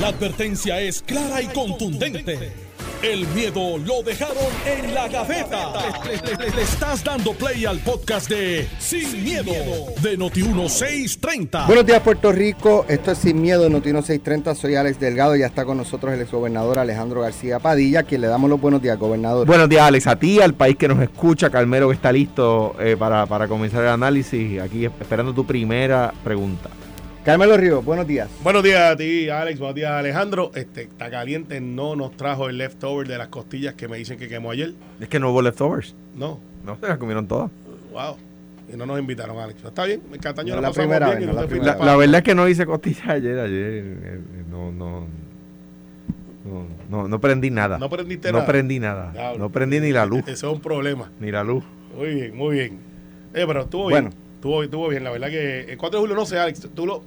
La advertencia es clara y contundente. El miedo lo dejaron en la gaveta. Le, le- le estás dando play al podcast de Sin, miedo, de Noti1630. Buenos días Puerto Rico, esto es Sin Miedo, Notino 630, soy Alex Delgado, ya está con nosotros el exgobernador Alejandro García Padilla, a quien le damos los buenos días, gobernador. Buenos días, Alex, a ti, al país que nos escucha, Calmero que está listo eh, para, para comenzar el análisis. Aquí esperando tu primera pregunta. Carmelo Ríos, buenos días. Buenos días a ti, Alex. Buenos días, Alejandro. Este, está caliente, no nos trajo el leftover de las costillas que me dicen que quemó ayer. Es que no hubo leftovers. No, No, se las comieron todas. wow. Y no nos invitaron, Alex. Está bien, en Cataño No la primera bien vez, y no no la primera La, verdad es que no hice costillas ayer, ayer. eh, eh, no, no, no, no, no prendí nada. No prendiste No nada. prendí nada. No prendí ni la luz. Eso es un problema. Ni la luz. Muy bien, muy bien. Eh, pero estuvo Bueno. bien. Estuvo, estuvo bien. La verdad que el 4 de julio, no sé, Alex. Tú lo,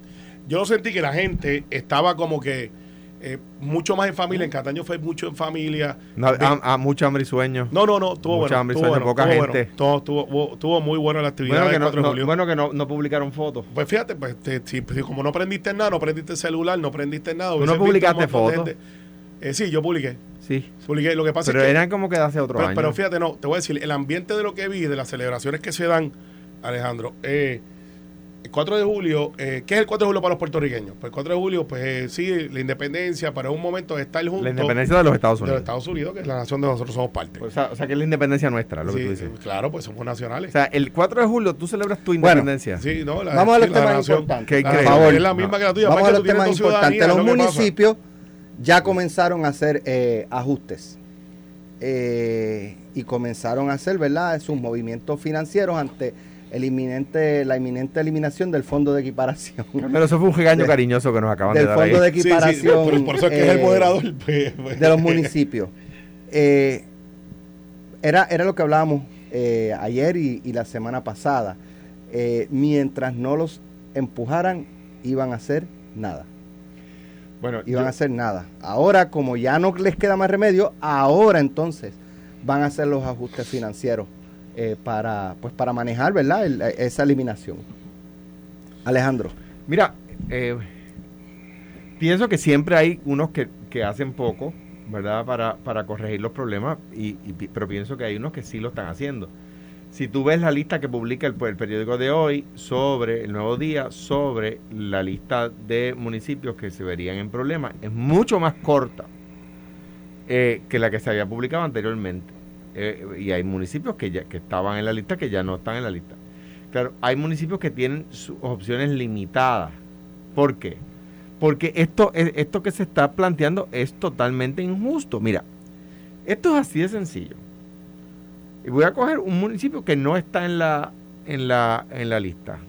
yo sentí que la gente estaba como que eh, mucho más en familia. En Cataño fue mucho en familia. No, De- a- a mucho hambre y sueño. no, no, no. Estuvo Mucha bueno. hambre y sueño, bueno, poca estuvo gente. bueno. Todo, estuvo, estuvo muy buena la actividad Bueno, que del no, 4 de no- bueno que no, no publicaron fotos. Pues fíjate, pues te- si, como no prendiste nada, no prendiste el celular, no prendiste nada. ¿Tú no publicaste fotos? Eh, sí, yo publiqué. Sí. Publiqué. Lo que pasa Pero es que. eran como que de hace otro pero, año. pero fíjate, no, te voy a decir, el ambiente de lo que vi, de las celebraciones que se dan, Alejandro, eh, el 4 de julio, eh, ¿qué es el 4 de julio para los puertorriqueños? Pues el 4 de julio, pues eh, sí, la independencia, para un momento estar juntos. la independencia de los Estados de Unidos. los Estados Unidos, que es la nación de nosotros somos parte. O sea, o sea, que es la independencia nuestra, lo que Sí, tú dices. claro, pues somos nacionales. O sea, el 4 de julio tú celebras tu Bueno, independencia. sí, no, la, Vamos a sí, los la temas nación. importantes. La- favor. Es la misma que la tuya. Vamos a tú los tienes temas importantes. Los es lo que pasa. municipios ya comenzaron a hacer eh, ajustes eh, y comenzaron a hacer, ¿verdad?, sus movimientos financieros ante el inminente, la inminente eliminación del fondo de equiparación. Pero eso fue un gigaño De- cariñoso que nos acaban de del dar fondo ahí. de Sí, sí, equiparación por, por eso es que es el eh, moderador. pues, pues. de los municipios. Eh, era, era lo que hablábamos eh, ayer y, y la semana pasada. Eh, mientras no los empujaran, iban a hacer nada. Bueno, Iban yo- a hacer nada. Ahora, como ya no les queda más remedio, ahora entonces van a hacer los ajustes financieros eh, para, pues, para manejar ¿verdad? El- esa eliminación. Alejandro. Mira, eh, pienso que siempre hay unos que, que hacen poco, ¿verdad? Para, para corregir los problemas, y, y pero pienso que hay unos que sí lo están haciendo. Si tú ves la lista que publica el, el periódico de hoy sobre el nuevo día, sobre la lista de municipios que se verían en problemas, es mucho más corta eh, que la que se había publicado anteriormente. Eh, y hay municipios que, ya, que estaban en la lista que ya no están en la lista. Claro, hay municipios que tienen sus opciones limitadas. ¿Por qué? Porque esto, es- esto que se está planteando es totalmente injusto. Mira, esto es así de sencillo. Y voy a coger un municipio que no está en la, en la, en la lista.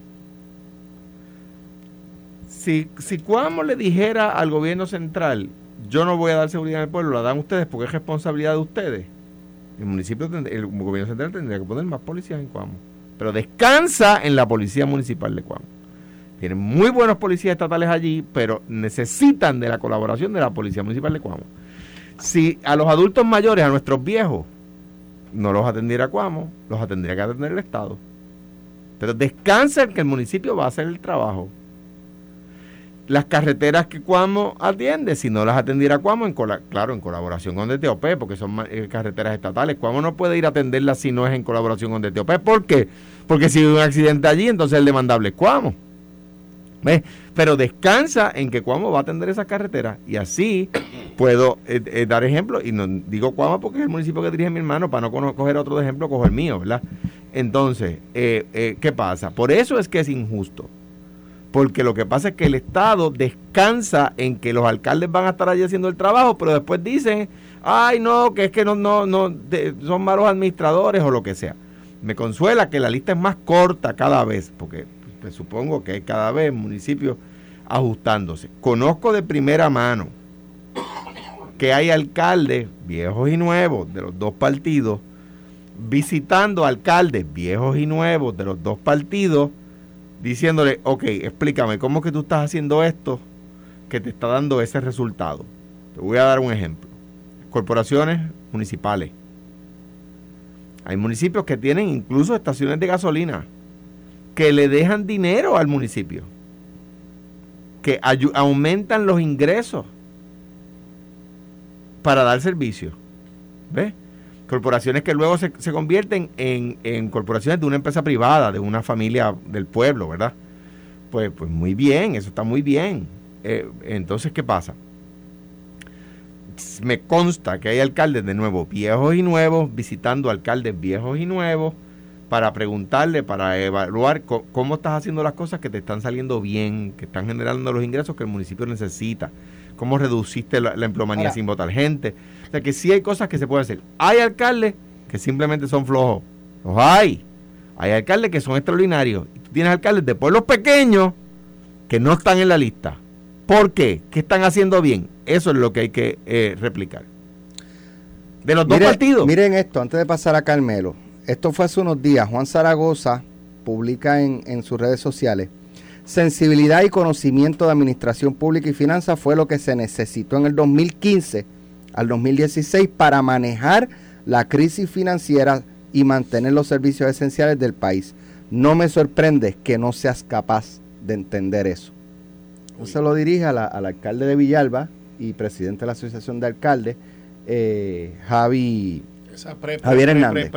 Si, si Cuamo le dijera al gobierno central, yo no voy a dar seguridad al pueblo, la dan ustedes porque es responsabilidad de ustedes. El municipio, el gobierno central tendría que poner más policías en Cuamo. Pero descansa en la policía municipal de Cuamo. Tienen muy buenos policías estatales allí, pero necesitan de la colaboración de la policía municipal de Cuamo. Si a los adultos mayores, a nuestros viejos, no los atendiera Cuamo, los tendría que atender el Estado. Pero descansa en que el municipio va a hacer el trabajo. Las carreteras que Cuamo atiende, si no las atendiera Cuamo, en claro, en colaboración con DTOP, porque son eh, carreteras estatales. Cuamo no puede ir a atenderlas si no es en colaboración con DTOP. ¿Por qué? Porque si hay un accidente allí, entonces el demandable es Cuamo. ¿Ves? Pero descansa en que Cuamo va a atender esas carreteras. Y así puedo eh, eh, dar ejemplo. Y no digo Cuamo porque es el municipio que dirige mi hermano. Para no coger otro ejemplo, cojo el mío, ¿verdad? Entonces, ¿qué pasa? Por eso es que es injusto. Porque lo que pasa es que el Estado descansa en que los alcaldes van a estar allí haciendo el trabajo, pero después dicen, ay no, que es que no, no, no, de- son malos administradores o lo que sea. Me consuela que la lista es más corta cada vez, porque pues, supongo que cada vez municipios ajustándose. Conozco de primera mano que hay alcaldes viejos y nuevos de los dos partidos visitando alcaldes viejos y nuevos de los dos partidos diciéndole, ok, explícame, ¿cómo que tú estás haciendo esto que te está dando ese resultado? Te voy a dar un ejemplo. Corporaciones municipales. Hay municipios que tienen incluso estaciones de gasolina que le dejan dinero al municipio, que aumentan los ingresos para dar servicio. ¿Ves? Corporaciones que luego se, se convierten en, en, corporaciones de una empresa privada, de una familia del pueblo, ¿verdad? Pues, pues muy bien, eso está muy bien. Eh, entonces, ¿qué pasa? Me consta que hay alcaldes de nuevo, viejos y nuevos, visitando alcaldes viejos y nuevos, para preguntarle, para evaluar cómo estás haciendo las cosas que te están saliendo bien, que están generando los ingresos que el municipio necesita, cómo reduciste la, emplomanía sin votar gente. O sea que sí hay cosas que se pueden hacer. Hay alcaldes que simplemente son flojos. Los hay. Hay alcaldes que son extraordinarios. Y tú tienes alcaldes de pueblos pequeños que no están en la lista. ¿Por qué? ¿Qué están haciendo bien? Eso es lo que hay que eh, replicar. De los dos partidos. Miren esto, antes de pasar a Carmelo. Esto fue hace unos días. Juan Zaragoza publica en, en sus redes sociales. Sensibilidad y conocimiento de administración pública y finanzas fue lo que se necesitó en el 2015 al 2016 para manejar la crisis financiera y mantener los servicios esenciales del país. No me sorprende que no seas capaz de entender eso. Se lo dirige al alcalde de Villalba y presidente de la Asociación de Alcaldes, eh, Javi Javier Hernández.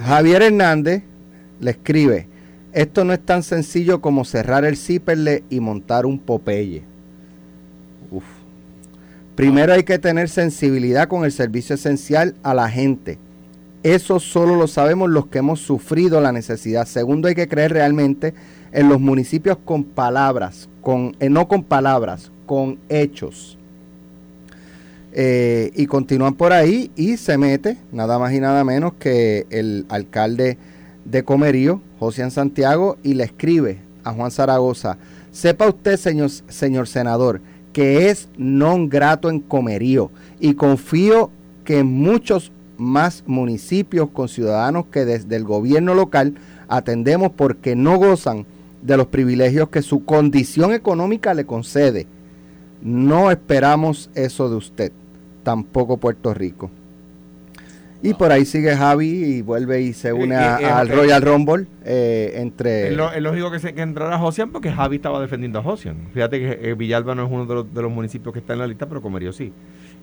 Javier Hernández le escribe, esto no es tan sencillo como cerrar el Ciperle y montar un Popeye. Primero hay que tener sensibilidad con el servicio esencial a la gente. Eso solo lo sabemos los que hemos sufrido la necesidad. Segundo, hay que creer realmente en los municipios con palabras, con, eh, no con palabras, con hechos. Eh, y continúan por ahí y se mete nada más y nada menos que el alcalde de Comerío, José Santiago, y le escribe a Juan Zaragoza, sepa usted, señor, señor senador, que es non grato en Comerío y confío que en muchos más municipios con ciudadanos que desde el gobierno local atendemos porque no gozan de los privilegios que su condición económica le concede. No esperamos eso de usted tampoco Puerto Rico. Y por ahí sigue Javi y vuelve y se une al Royal Rumble eh, entre... Es, lógico que, se, que entrara Josian porque Javi estaba defendiendo a Josian. Fíjate que eh, Villalba no es uno de los, municipios que está en la lista, pero Comerío sí.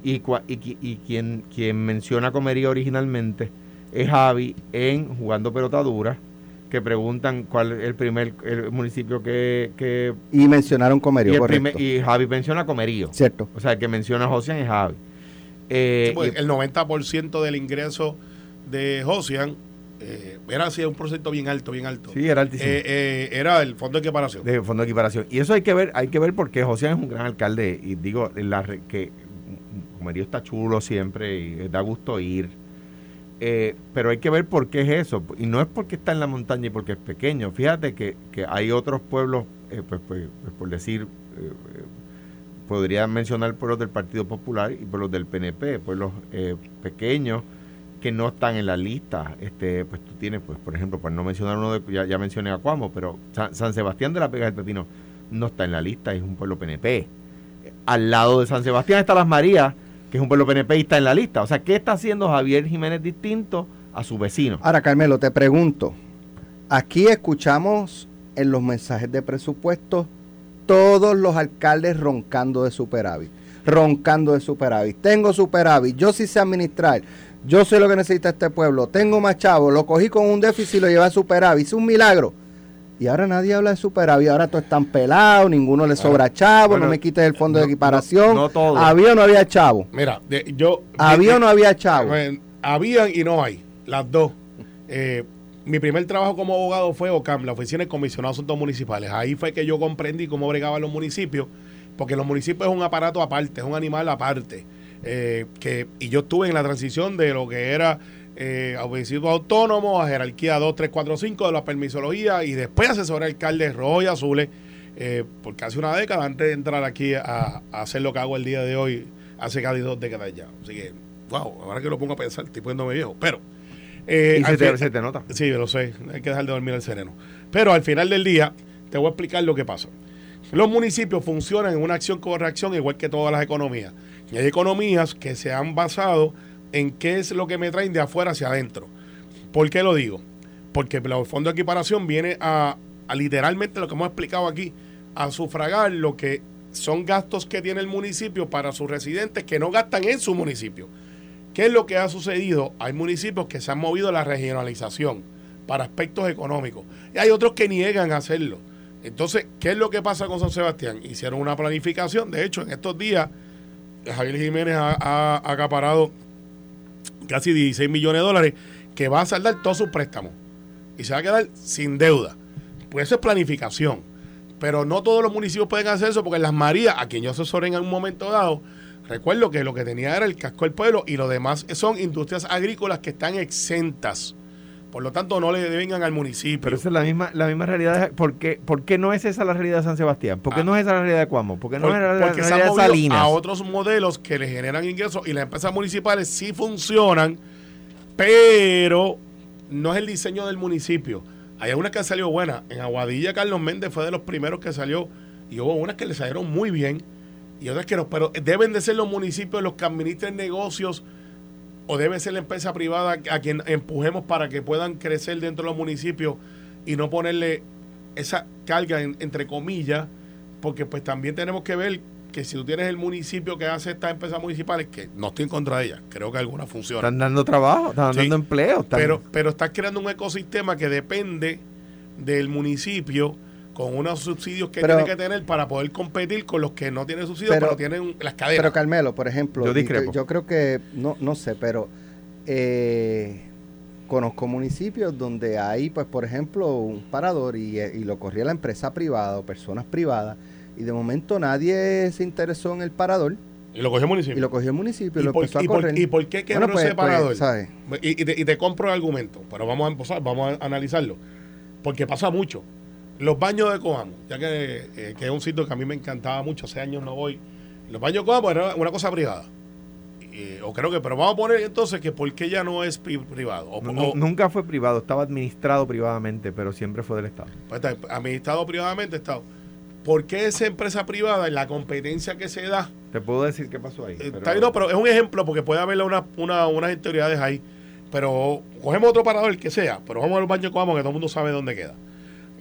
Y, y, quien, quien menciona Comerío originalmente es Javi en Jugando Pelotadura, que preguntan cuál es el primer el municipio que, Y mencionaron Comerío, y, y Javi menciona Comerío. Cierto. O sea, el que menciona a Josian es Javi. Eh, el 90% del ingreso de Josian eh, era así un proyecto bien alto, bien alto. Sí, era altísimo. Eh, era el fondo de equiparación. De fondo de equiparación. Y eso hay que ver, hay que ver porque Josian es un gran alcalde y digo la, que Comerío está chulo siempre y da gusto ir. pero hay que ver por qué es eso. Y no es porque está en la montaña y porque es pequeño. Fíjate que, que hay otros pueblos, pues, pues, pues, por decir, podría mencionar pueblos del Partido Popular y pueblos del PNP, pueblos eh, pequeños que no están en la lista. Este, pues tú tienes, pues, por ejemplo, para no mencionar uno de, ya, mencioné a Cuamo, pero San, Sebastián de la Pega del Pepino no está en la lista, es un pueblo PNP. Al lado de San Sebastián está Las Marías, que es un pueblo PNP y está en la lista. O sea, ¿qué está haciendo Javier Jiménez distinto a su vecino? Ahora, Carmelo, te pregunto, aquí escuchamos en los mensajes de presupuesto todos los alcaldes roncando de superávit, roncando de superávit. Tengo superávit, yo sí sé administrar, yo sé lo que necesita este pueblo, tengo más chavos, lo cogí con un déficit y lo llevé a superávit, es un milagro. Y ahora nadie habla de superávit, ahora todos están pelados, ninguno le sobra chavo, no me quites el fondo de equiparación. No, había o no había chavo. Mira, yo... Había o no había chavo. Habían y no hay, las dos. Eh, mi primer trabajo como abogado fue OCAM, la Oficina de Comisionado de Asuntos Municipales. Ahí fue que yo comprendí cómo bregaban los municipios, porque los municipios es un aparato aparte, es un animal aparte. Eh, que, y yo estuve en la transición de lo que era eh, municipio autónomo a jerarquía 2, 3, 4, 5 de la permisología y después asesoré alcalde rojo y azules eh, por una década antes de entrar aquí a, hacer lo que hago el día de hoy, hace casi dos décadas ya. Así que, wow, ahora que lo pongo a pensar, estoy poniéndome viejo. Pero eh, y se te, nota. Sí, lo sé. Hay que dejar de dormir el sereno. Pero al final del día, te voy a explicar lo que pasa. Los municipios funcionan en una acción con reacción igual que todas las economías. Y hay economías que se han basado en qué es lo que me traen de afuera hacia adentro. ¿Por qué lo digo? Porque el fondo de equiparación viene a, literalmente lo que hemos explicado aquí, a sufragar lo que son gastos que tiene el municipio para sus residentes que no gastan en su municipio. ¿Qué es lo que ha sucedido? Hay municipios que se han movido a la regionalización para aspectos económicos y hay otros que niegan hacerlo. Entonces, ¿qué es lo que pasa con San Sebastián? Hicieron una planificación, de hecho, en estos días Javier Jiménez ha, acaparado casi 16 millones de dólares que va a saldar todos sus préstamos y se va a quedar sin deuda. Pues eso es planificación. Pero no todos los municipios pueden hacer eso porque Las Marías, a quien yo asesoré en un momento dado, recuerdo que lo que tenía era el casco del pueblo y lo demás son industrias agrícolas que están exentas. Por lo tanto, no le vengan al municipio. Pero esa es la misma, la misma realidad. ¿Por qué, ¿Por qué no es esa la realidad de San Sebastián? ¿Por qué Ah. no es esa la realidad de Cuamo? ¿Por qué no Por- es la, porque la se realidad de Salinas? a otros modelos que le generan ingresos y las empresas municipales sí funcionan, pero no es el diseño del municipio. Hay algunas que han salido buenas. En Aguadilla, Carlos Méndez fue de los primeros que salió y hubo unas que le salieron muy bien y otras que no. Pero deben de ser los municipios los que administren negocios o debe ser la empresa privada a quien empujemos para que puedan crecer dentro de los municipios y no ponerle esa carga en- entre comillas, porque pues también tenemos que ver que si tú tienes el municipio que hace estas empresas municipales, que no estoy en contra de ellas, creo que algunas funcionan, Están dando trabajo, están Sí, dando empleo. están- pero, pero estás creando un ecosistema que depende del municipio con unos subsidios que Pero- tiene que tener para poder competir con los que no tienen subsidios, pero, Pero- tienen las Pero cadenas. Carmelo, por ejemplo, Yo y discrepo. yo creo que, no, no sé, pero eh, conozco municipios donde hay, pues, por ejemplo, un parador y, eh, y lo corría la empresa privada o personas privadas y de momento nadie se interesó en el parador y lo cogió el municipio. y lo cogió el municipio y, ¿Y lo por, empezó a y por- correr. y por qué quebró Bueno, pues- ese pues, parador? ¿sabes? Y, y te, y te compro el argumento, pero vamos a empezar, vamos a analizarlo. Porque pasa mucho. Los baños de Coamo, ya que, eh, que es un sitio que a mí me encantaba mucho, hace años no voy. Los baños de Coamo era una cosa privada. Eh, o creo que, pero vamos a poner entonces que por qué ya no es pri- privado. O, Nu- o- nunca fue privado, estaba administrado privadamente, pero siempre fue del Estado. pues, está administrado privadamente, Estado. ¿Por qué esa empresa privada, en la competencia que se da, Te puedo decir qué pasó ahí. Pero- Está no, pero es un ejemplo porque puede haber una, una, unas autoridades ahí. Pero cogemos otro parador, el que sea, pero vamos al baño de Coamo que todo el mundo sabe dónde queda.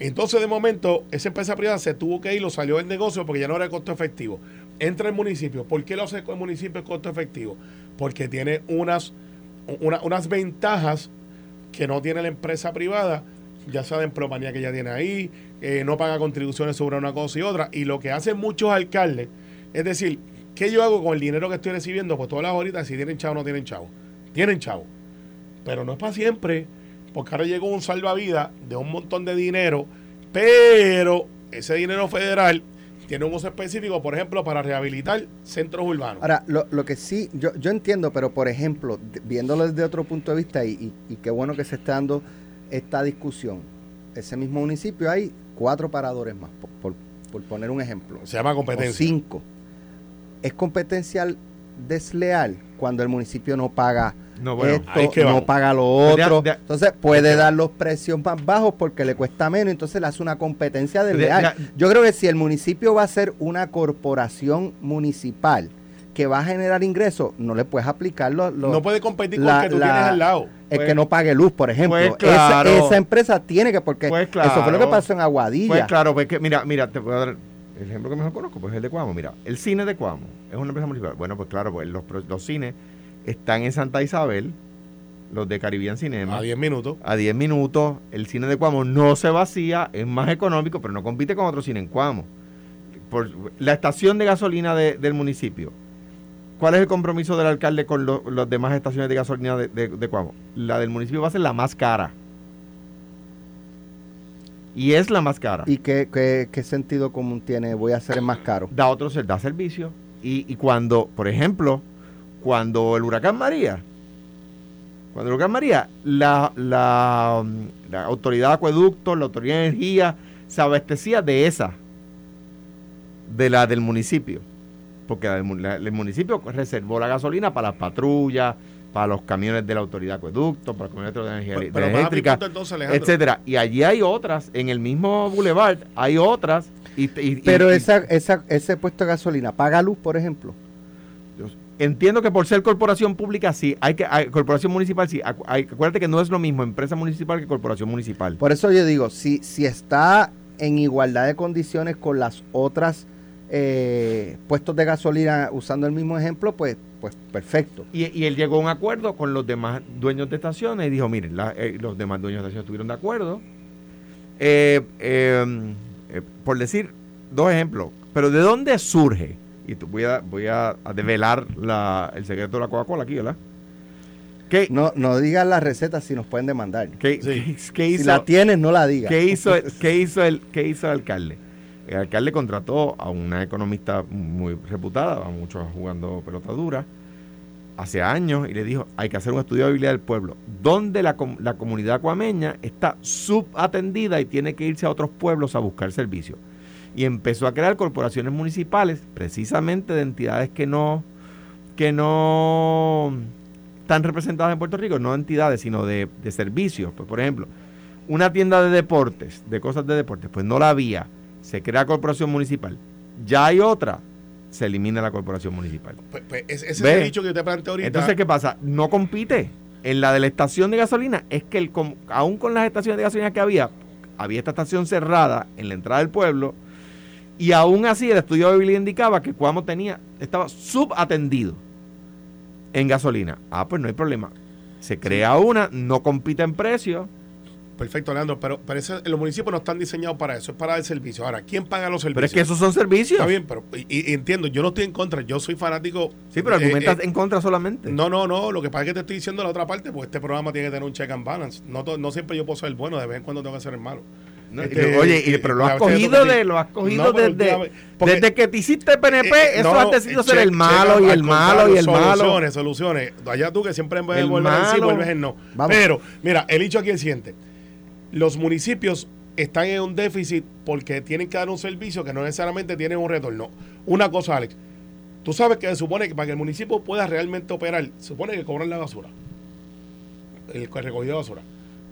Entonces, de momento, esa empresa privada se tuvo que ir, lo salió del negocio porque ya no era costo efectivo. Entra el municipio. ¿Por qué lo hace el municipio costo efectivo? Porque tiene unas, una- unas ventajas que no tiene la empresa privada, ya sea de empleomanía que ya tiene ahí, eh, no paga contribuciones sobre una cosa y otra. Y lo que hacen muchos alcaldes, es decir, ¿qué yo hago con el dinero que estoy recibiendo? Pues todas las horitas, si tienen chavo o no tienen chavo. Tienen chavo. Pero no es para siempre, porque ahora llegó un salvavidas de un montón de dinero, pero ese dinero federal tiene un uso específico, por ejemplo, para rehabilitar centros urbanos. Ahora, lo, lo que sí, yo, yo entiendo, pero por ejemplo, viéndolo desde otro punto de vista, y, y- y qué bueno que se esté dando esta discusión, ese mismo municipio hay cuatro paradores más, por, por- por poner un ejemplo. Se llama O competencia. cinco. Es competencial desleal cuando el municipio no paga No, bueno, esto, que no vamos. paga lo De- otro. de- entonces puede dar los precios más bajos porque le cuesta menos, entonces le hace una competencia De- desleal. de- Yo creo que si el municipio va a ser una corporación municipal que va a generar ingresos, no le puedes aplicar los... los- no puede competir con la- el que tú la- tienes al lado. el Pues- que no pague luz, por ejemplo. pues Esa- claro. esa, empresa tiene que, porque Pues eso fue lo que pasó en Aguadilla. Pues claro, pues que, mira, mira, te voy a dar el ejemplo que mejor conozco, pues es el de Cuamo. Mira, el cine de Cuamo es una empresa municipal. Bueno, pues claro, pues los, los cines están en Santa Isabel, los de Caribbean Cinema. A 10 minutos. a 10 minutos, el cine de Cuamo no se vacía, es más económico, pero no compite con otro cine en Cuamo. Por, la estación de gasolina de- del municipio, ¿cuál es el compromiso del alcalde con lo- las demás estaciones de gasolina de, de, de Cuamo? La del municipio va a ser la más cara. Y es la más cara. ¿Y qué, qué- qué sentido común tiene? Voy a hacer el más caro. da otro ser- da servicio. Y, y cuando, por ejemplo, cuando el huracán María, cuando el huracán María, la, la, la autoridad de acueductos, la autoridad de energía, se abastecía de esa, de la del municipio. Porque la el municipio reservó la gasolina para las patrullas, para los camiones de la autoridad de acueductos, para los camiones de energía Pero, de pero eléctrica, punto entonces, etcétera. Y allí hay otras, en el mismo boulevard hay otras. Y, y- Pero y- esa, esa, ese puesto de gasolina, ¿paga luz, por ejemplo? Entiendo que por ser corporación pública sí, hay que hay- corporación municipal sí. Hay- acuérdate que no es lo mismo empresa municipal que corporación municipal. Por eso yo digo, si, si está en igualdad de condiciones con las otras eh, puestos de gasolina usando el mismo ejemplo, pues, pues perfecto. Y, y él llegó a un acuerdo con los demás dueños de estaciones y dijo, miren, la- eh, los demás dueños de estaciones estuvieron de acuerdo. Eh, eh, eh, por decir dos ejemplos, pero ¿de dónde surge? Y tú- voy a, voy a, a develar la- el secreto de la Coca-Cola aquí, ¿verdad? ¿Qué, No, no digas la receta si nos pueden demandar. qué- Sí. qué- qué Si hizo, la tienes, no la digas. ¿Qué hizo, el, qué, hizo el, ¿Qué hizo el alcalde? El alcalde contrató a una economista muy reputada, a muchos jugando pelota dura, hace años y le dijo, hay que hacer un estudio de habilidad del pueblo, donde la, com- la comunidad cuameña está subatendida y tiene que irse a otros pueblos a buscar servicios. Y empezó a crear corporaciones municipales, precisamente de entidades que no, que no están representadas en Puerto Rico, no entidades, sino de, de servicios. Pues, por ejemplo, una tienda de deportes, de cosas de deportes, pues no la había. Se crea corporación municipal. Ya hay otra, se elimina la corporación municipal. Pues, pues, ese es el dicho que te planteé ahorita. Entonces, ¿qué pasa? No compite. En la de la estación de gasolina, es que el, aún con las estaciones de gasolina que había, había esta estación cerrada en la entrada del pueblo, y aún así el estudio de habilidad indicaba que Cuamo tenía, estaba subatendido en gasolina. Ah, pues no hay problema. Se crea una, no compite en precio. Perfecto, Leandro, pero, pero ese- los municipios no están diseñados para eso, es para dar servicio. Ahora, ¿quién paga los servicios? Pero es que esos son servicios. Está bien, pero y, y entiendo, yo no estoy en contra, yo soy fanático. Sí, pero eh, argumentas eh, en contra solamente. No, no, no, lo que pasa es que te estoy diciendo la otra parte, porque este programa tiene que tener un check and balance. No, to- no siempre yo puedo ser el bueno, de vez en cuando tengo que ser el malo. No, Este, oye, y- eh, pero lo has cogido de, lo has cogido No, desde, porque- desde que te hiciste PNP, Eh, eso no, has decidido eh, ser el malo y el malo y el malo. Soluciones, soluciones. Allá tú que siempre de El volver en sí, vuelves en no. Vamos. Pero, mira, el hecho aquí es el siguiente. Los municipios están en un déficit porque tienen que dar un servicio que no necesariamente tienen un retorno. Una cosa, Alex. Tú sabes que se supone que para que el municipio pueda realmente operar, se supone que cobran la basura. El recogido de basura.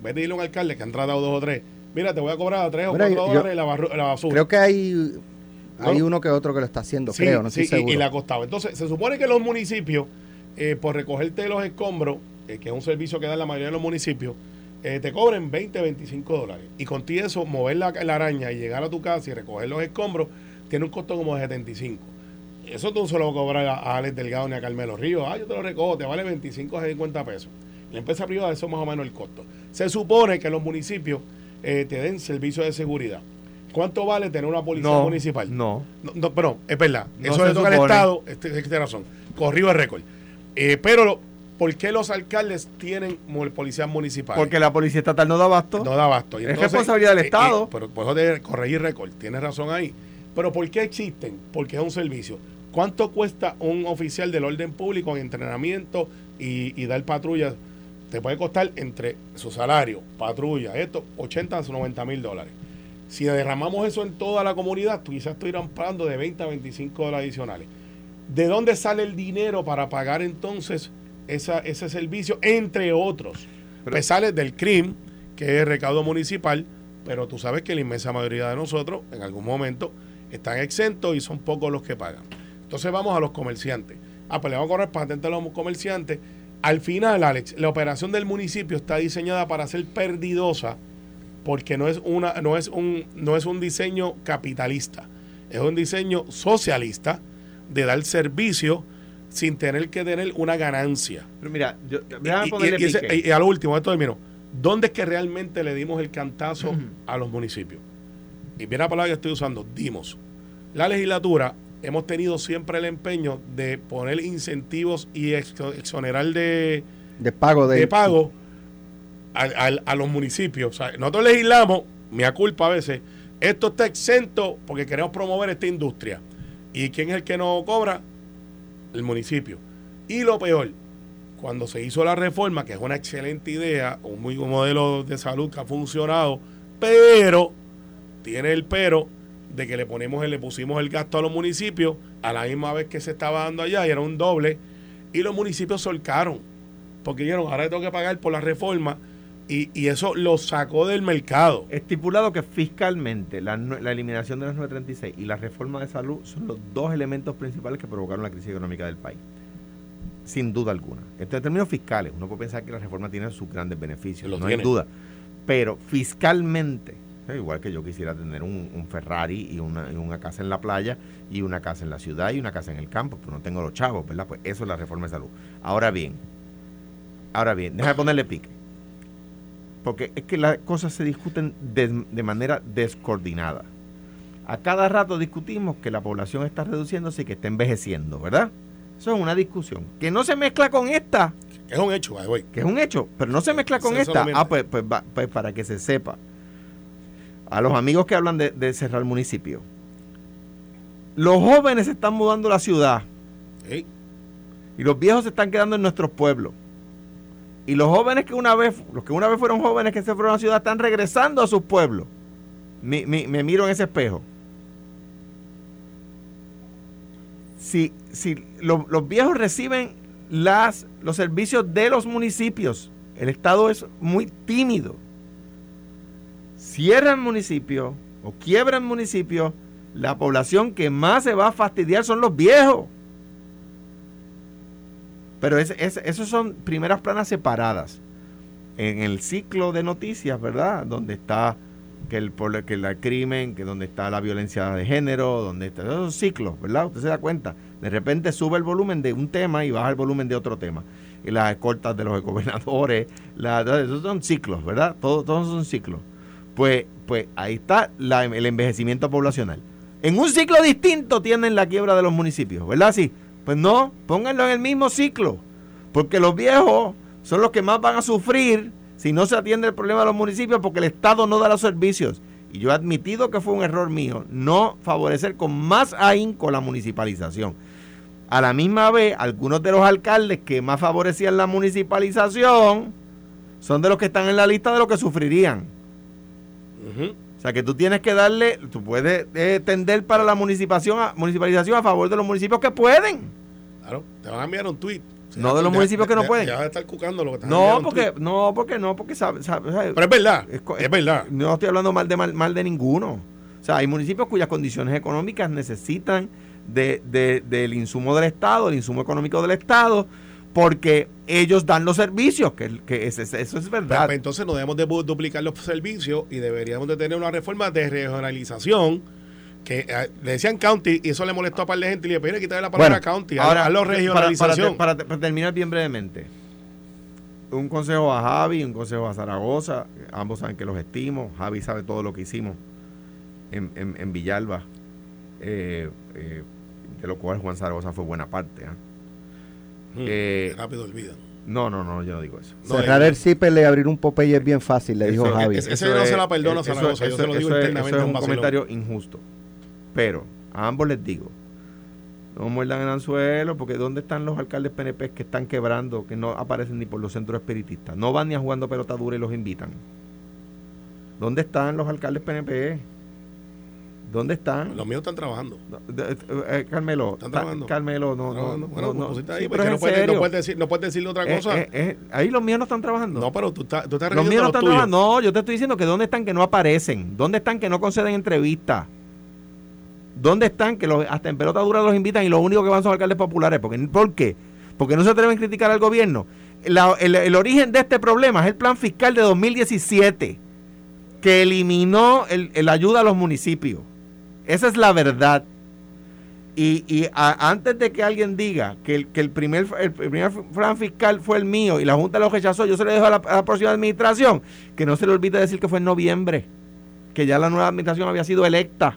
Irle a un alcalde que han tratado dos o tres, mira, te voy a cobrar a tres o Mira, cuatro yo- dólares la, basura. Creo que hay, hay No. uno que otro que lo está haciendo, Sí, creo, no sí, estoy y- seguro. Y, le ha costado. Entonces, se supone que los municipios, eh, por recogerte los escombros, eh, que es un servicio que dan la mayoría de los municipios, eh, te cobren 20, 25 dólares. Y contigo eso, mover la, la araña y llegar a tu casa y recoger los escombros, tiene un costo como de 75. Eso tú no se lo vas a cobrar a, a Alex Delgado ni a Carmelo Ríos. Ah, yo te lo recojo, te vale 25 a 50 pesos. La empresa privada, eso es más o menos el costo. Se supone que los municipios eh, te den servicio de seguridad. ¿Cuánto vale tener una policía no, municipal? no. No, no, perdón, es verdad. No Eso le toca al. Estado, este, tiene razón. Corrido el récord. Eh, pero, lo- ¿por qué los alcaldes tienen policías municipales? Porque la policía estatal no da abasto. no da abasto. Y Es responsabilidad del Estado. pero por eso de corregir récord, tienes razón ahí. Pero ¿por qué existen? Porque es un servicio. ¿Cuánto cuesta un oficial del orden público en entrenamiento y, y dar patrullas? Te puede costar entre su salario, patrulla, esto, 80 a 90 mil dólares. Si derramamos eso en toda la comunidad, tú quizás estuvieran pagando de 20 a 25 dólares adicionales. ¿De dónde sale el dinero para pagar entonces esa, ese servicio, entre otros? Pero- pues sale del CRIM, que es recaudo municipal, pero tú sabes que la inmensa mayoría de nosotros, en algún momento, están exentos y son pocos los que pagan. Entonces vamos a los comerciantes. Ah, pues le vamos a correr patente a los comerciantes. Al final, Alex, la operación del municipio está diseñada para ser perdidosa porque no es una no es un no es un diseño capitalista. Es un diseño socialista de dar servicio sin tener que tener una ganancia. Pero mira, yo, déjame y- ponerle y ese- y a lo último esto termino. ¿dónde es que realmente le dimos el cantazo a los municipios? y mira la palabra que estoy usando dimos. La legislatura hemos tenido siempre el empeño de poner incentivos y exo- exonerar de, de pago de, de pago al- al- a, los municipios. O sea, nosotros legislamos, me culpa a veces, esto está exento porque queremos promover esta industria. ¿Y quién es el que no cobra? El municipio. Y lo peor, cuando se hizo la reforma, que es una excelente idea, un muy buen modelo de salud que ha funcionado, pero tiene el pero de que le ponemos el- le pusimos el gasto a los municipios a la misma vez que se estaba dando allá y era un doble y los municipios solcaron porque dijeron ahora tengo que pagar por la reforma y, y eso lo sacó del mercado Estipulado que fiscalmente la, la eliminación de las 936 y la reforma de salud son los dos elementos principales que provocaron la crisis económica del país. Sin duda alguna. Esto en términos fiscales, uno puede pensar que la reforma tiene sus grandes beneficios, Los no tiene. hay duda. Pero fiscalmente, Igual que yo quisiera tener un, un Ferrari y una, y una casa en la playa y una casa en la ciudad y una casa en el campo, pero no tengo los chavos, ¿verdad? Pues eso es la reforma de salud. Ahora bien, ahora bien, déjame ponerle pique. Porque es que las cosas se discuten de, de manera descoordinada. A cada rato discutimos que la población está reduciéndose y que está envejeciendo, ¿verdad? Eso es una discusión que no se mezcla con esta, Es un hecho, way. que es un hecho, pero no se mezcla con esta. Ah, pues, pues, pues para que se sepa. A los amigos que hablan de, de cerrar el municipio. Los jóvenes se están mudando a la ciudad y los viejos se están quedando en nuestros pueblos. Y los jóvenes que una vez, los que una vez fueron jóvenes que se fueron a la ciudad, están regresando a sus pueblos. Mi- me miro en ese espejo. Si, si lo- los viejos reciben las, los servicios de los municipios, el Estado es muy tímido. Cierran municipios o quiebran municipios, la población que más se va a fastidiar son los viejos. Pero es, es- esos son primeras planas separadas. En el ciclo de noticias, ¿verdad? Donde está que el, crimen, que donde está la violencia de género, donde está esos ciclos, ¿verdad? Usted se da cuenta. De repente sube el volumen de un tema y baja el volumen de otro tema. Y las escoltas de los gobernadores, la- esos son ciclos, ¿verdad? Todos, todos son ciclos. Pues, pues ahí está el envejecimiento poblacional. En un ciclo distinto tienen la quiebra de los municipios, ¿verdad? Sí. Pues no, pónganlo en el mismo ciclo. Porque los viejos son los que más van a sufrir si no se atiende el problema de los municipios porque el Estado no da los servicios. Y yo he admitido que fue un error mío no favorecer con más ahínco la municipalización. A la misma vez, algunos de los alcaldes que más favorecían la municipalización son de los que están en la lista de los que sufrirían. O sea que tú tienes que darle, tú puedes eh, tender para la municipalización, a- municipalización a favor de los municipios que pueden. Claro, te van a enviar un tweet. No de los municipios que no pueden. Ya vas a estar cucando lo que te van a enviar No, porque, no, porque no, porque sabe, sabe- sabe- Pero es verdad, es es verdad. No estoy hablando mal de mal, mal de ninguno. O sea, hay municipios cuyas condiciones económicas necesitan de, de- del insumo del Estado, el insumo económico del Estado, porque ellos dan los servicios, que, que es- es- eso es verdad. entonces no debemos de duplicar los servicios y deberíamos de tener una reforma de regionalización que eh, le decían county y eso le molestó a par de gente y le pidieron quitarle la palabra Bueno, county, Ahora, hazlo para- regionalización. Para, para- para terminar bien brevemente, un consejo a Javi, un consejo a Zaragoza, ambos saben que los estimo, Javi sabe todo lo que hicimos en, en- en Villalba, eh, eh, de lo cual Juan Zaragoza fue buena parte. Eh, rápido olvidan. No, no, no, yo no digo eso. No, Cerrar eh, el zipper y abrir un Popeye es bien fácil, le dijo Javi. ese- ese no se la perdono eso- Zaragoza, yo eso- se lo digo eso es- internamente, eso es un comentario injusto. Pero a ambos les digo, no muerdan el anzuelo, porque ¿dónde están los alcaldes PNP que están quebrando, que no aparecen ni por los centros espiritistas? No van ni a jugando pelota dura y los invitan. ¿Dónde están los alcaldes PNP? ¿Dónde están? Los míos están trabajando. De- eh, Carmelo, Están trabajando. Carmelo, no, no, Trabajando. Bueno, no, pues no. ahí, pero porque es no puedes, no, serio. puedes decir, no puedes decirle otra Eh, cosa. eh, eh, ahí los míos no están trabajando. no, pero tú estás, tú estás Los míos no están tuyos. trabajando. No, yo te estoy diciendo que dónde están que no aparecen. ¿Dónde están que no conceden entrevistas? ¿Dónde están que los, hasta en pelota dura los invitan y lo único que van son alcaldes populares? Porque, ¿Por qué? Porque no se atreven a criticar al gobierno. La- el, el origen de este problema es el plan fiscal de 2017 que eliminó el, el ayuda a los municipios. Esa es la verdad. Y, y a- antes de que alguien diga que el, que el primer el primer plan fiscal fue el mío y la Junta lo rechazó, yo se lo dejo a la, a la próxima administración, que no se le olvide decir que fue en noviembre, que ya la nueva administración había sido electa.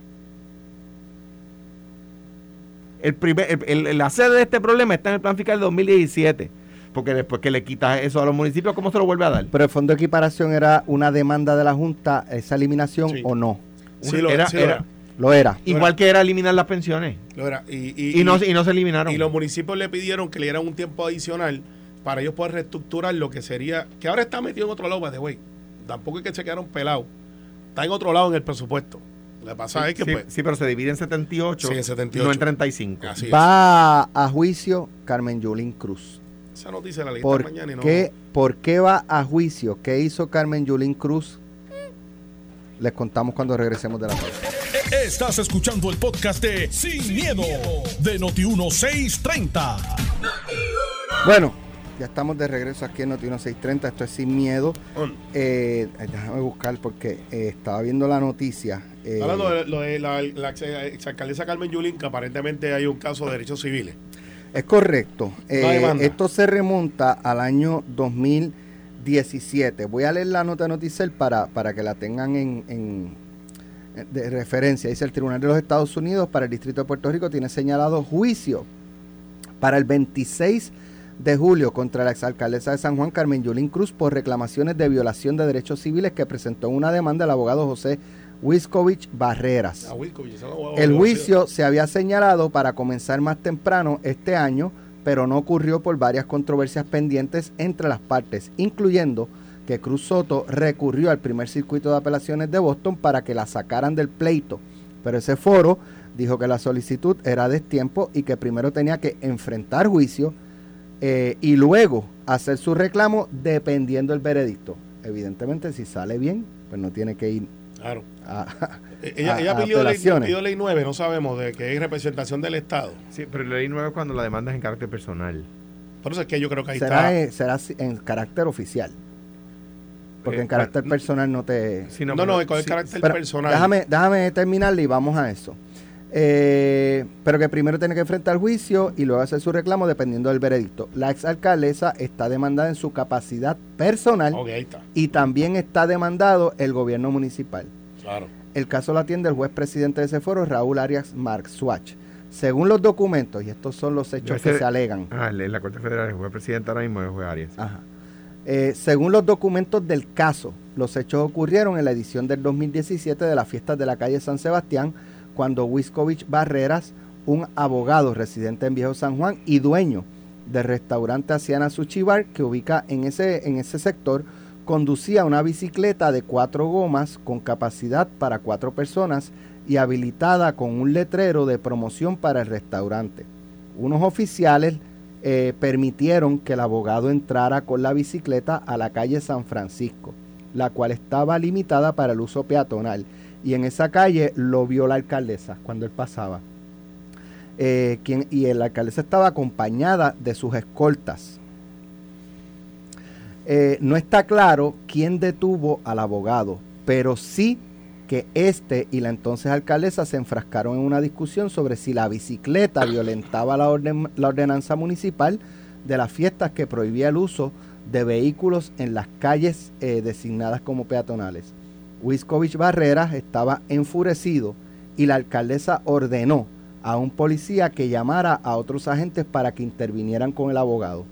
El primer, el- el- la sede de este problema está en el plan fiscal de 2017, porque después que le quitas eso a los municipios, ¿cómo se lo vuelve a dar? Pero el fondo de equiparación era una demanda de la Junta, esa eliminación Sí. o no. Sí, lo, Era- sí lo era- era. Lo era. Igual que era eliminar las pensiones. Lo era. Y, y- Y, no, y- y no se eliminaron. y los municipios le pidieron que le dieran un tiempo adicional para ellos poder reestructurar lo que sería, que ahora está metido en otro lado, the way. Tampoco es que se quedaron pelados. Está en otro lado en el presupuesto. Lo que pasa es que sí, pues, sí, pero se divide en 78, Sí, en 78. no en 35. así es. Va a juicio Carmen Yulín Cruz. Esa noticia la leí ¿Por esta mañana y no. qué, ¿Por qué va a juicio? ¿Qué hizo Carmen Yulín Cruz? Les contamos cuando regresemos de la pausa. Estás escuchando el podcast de Sin, miedo, de Noti1630. Bueno, Ya estamos de regreso aquí en Noti 1630. Esto es Sin Miedo. Eh, déjame buscar porque eh, estaba viendo la noticia. eh, Hablando de, lo de la, la exalcaldesa Carmen Yulín, que aparentemente hay un caso de derechos civiles. Es correcto. Eh, esto se remonta al año 2017. Voy a leer la nota de Noticel para, para que la tengan en, en- de referencia. Dice el Tribunal de los Estados Unidos para el Distrito de Puerto Rico tiene señalado juicio para el 26 de julio contra la exalcaldesa de San Juan, Carmen Yulín Cruz, por reclamaciones de violación de derechos civiles que presentó en una demanda el abogado José Wiskovich Barreras. A Wilkovich, ese abogado El juicio se había señalado para comenzar más temprano este año, pero no ocurrió por varias controversias pendientes entre las partes, incluyendo que Cruz Soto recurrió al primer circuito de apelaciones de Boston para que la sacaran del pleito. Pero ese foro dijo que la solicitud era destiempo y que primero tenía que enfrentar juicio eh, y luego hacer su reclamo dependiendo del veredicto. Evidentemente, si sale bien, pues no tiene que ir Claro. a, Eh, Ella, a- ella a pidió, ley, pidió ley 9, no sabemos, de que hay representación del Estado. Sí, pero la ley nueva es cuando la demanda es en carácter personal. Por eso es que yo creo que ahí será, está. será en carácter oficial. Porque Eh, en carácter bueno, personal no te... No, pero- no, con el sí, carácter Pero personal. Déjame, déjame terminarle y vamos a eso. Eh, pero que primero tiene que enfrentar juicio y luego hacer su reclamo dependiendo del veredicto. La exalcaldesa está demandada en su capacidad personal Ok, ahí está. y también está demandado el gobierno municipal. Claro. El caso lo atiende el juez presidente de ese foro, Raúl Arias Marx Swatch. Según los documentos, y estos son los hechos que se alegan, Ah, en la Corte Federal, el juez presidente ahora mismo es el juez Arias. Ajá. Eh, según los documentos del caso, los hechos ocurrieron en la edición del 2017 de las fiestas de la calle San Sebastián, cuando Wiskovich Barreras, un abogado residente en Viejo San Juan y dueño del restaurante Asiana Sushi Bar, que ubica en ese, en ese sector, conducía una bicicleta de cuatro gomas con capacidad para cuatro personas y habilitada con un letrero de promoción para el restaurante. Unos oficiales eh, permitieron que el abogado entrara con la bicicleta a la calle San Francisco, la cual estaba limitada para el uso peatonal. Y en esa calle lo vio la alcaldesa cuando él pasaba. Eh, quien, y la alcaldesa estaba acompañada de sus escoltas. Eh, no está claro quién detuvo al abogado, pero sí que este y la entonces alcaldesa se enfrascaron en una discusión sobre si la bicicleta violentaba la, orden- la ordenanza municipal de las fiestas que prohibía el uso de vehículos en las calles eh, designadas como peatonales. Wiskovich Barreras estaba enfurecido y la alcaldesa ordenó a un policía que llamara a otros agentes para que intervinieran con el abogado.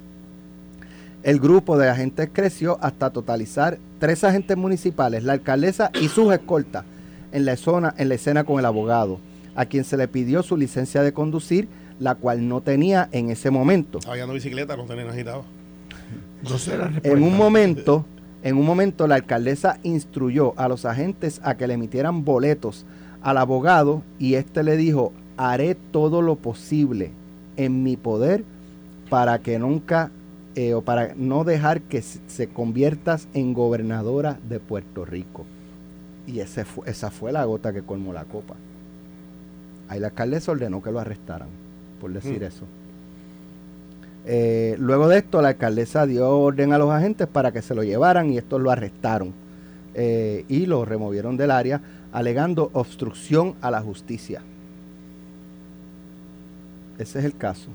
El grupo de agentes creció hasta totalizar tres agentes municipales, la alcaldesa y sus escoltas, en la, zona, en la escena con el abogado, a quien se le pidió su licencia de conducir, la cual no tenía en ese momento. Estaba yendo bicicleta, no tenía agitado. No sé la En un momento, en un momento la alcaldesa instruyó a los agentes a que le emitieran boletos al abogado y este le dijo, haré todo lo posible en mi poder para que nunca eh, o para no dejar que se- conviertas en gobernadora de Puerto Rico. Y ese fue- esa fue la gota que colmó la copa. Ahí la alcaldesa ordenó que lo arrestaran por decir Mm. eso. Eh, luego de esto, la alcaldesa dio orden a los agentes para que se lo llevaran y estos lo arrestaron eh, y lo removieron del área alegando obstrucción a la justicia. Ese es el caso.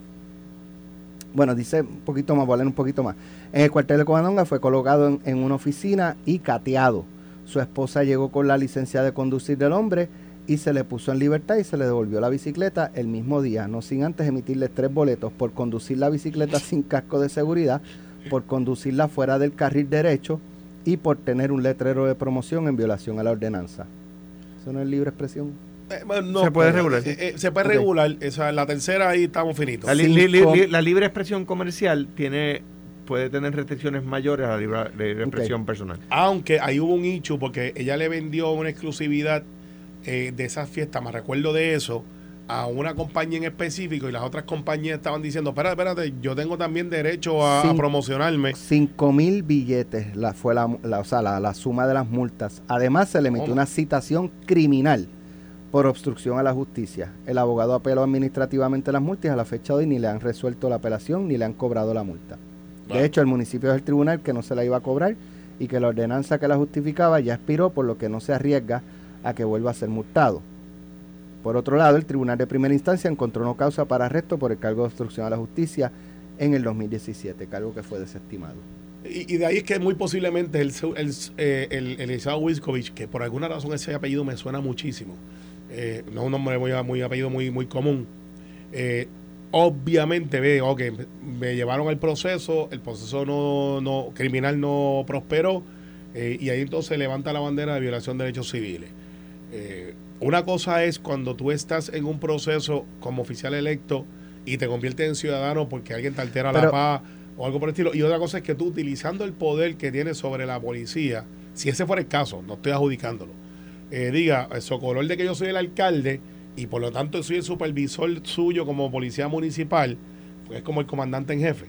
Bueno, dice un poquito más, voy a un poquito más. En el cuartel de Covadonga fue colocado en, en una oficina y cateado. Su esposa llegó con la licencia de conducir del hombre y se le puso en libertad y se le devolvió la bicicleta el mismo día, no sin antes emitirle tres boletos por conducir la bicicleta sin casco de seguridad, por conducirla fuera del carril derecho y por tener un letrero de promoción en violación a la ordenanza. ¿Eso no es libre expresión? Eh, bueno, no, Se puede pero, regular, eh, eh, se puede regular. Esa, la tercera ahí estamos finitos. La, li- li- li- Cinco- li- la libre expresión comercial tiene puede tener restricciones mayores a la libre, la libre Ok. expresión personal. Aunque ahí hubo un hecho porque ella le vendió una exclusividad eh, de esas fiestas, me recuerdo de eso, a una compañía en específico y las otras compañías estaban diciendo, espérate, espérate, yo tengo también derecho a, promocionarme. 5 mil billetes la, fue la, la- o sea, la, la suma de las multas. Además, se le emitió ¿Cómo? una citación criminal por obstrucción a la justicia. El abogado apeló administrativamente las multas a la fecha de hoy ni le han resuelto la apelación ni le han cobrado la multa. De hecho, el municipio es el tribunal que no se la iba a cobrar y que la ordenanza que la justificaba ya expiró, por lo que no se arriesga a que vuelva a ser multado. Por otro lado, el Tribunal de Primera Instancia encontró no causa para arresto por el cargo de obstrucción a la justicia en el 2017, cargo que fue desestimado. Y, de ahí es que muy posiblemente el, el, eh, el, el Wiskovich, que por alguna razón ese apellido me suena muchísimo, eh, no es un nombre muy, muy apellido muy, muy común, eh, obviamente ve, ok, me llevaron al proceso, el proceso no, no criminal no prosperó, y ahí entonces levanta la bandera de violación de derechos civiles. una cosa es cuando tú estás en un proceso como oficial electo y te conviertes en ciudadano porque alguien te altera la paz o algo por el estilo. Y otra cosa es que tú utilizando el poder que tienes sobre la policía, si ese fuera el caso, no estoy adjudicándolo, eh, diga, color de que yo soy el alcalde y por lo tanto soy el supervisor suyo como policía municipal, pues es como el comandante en jefe.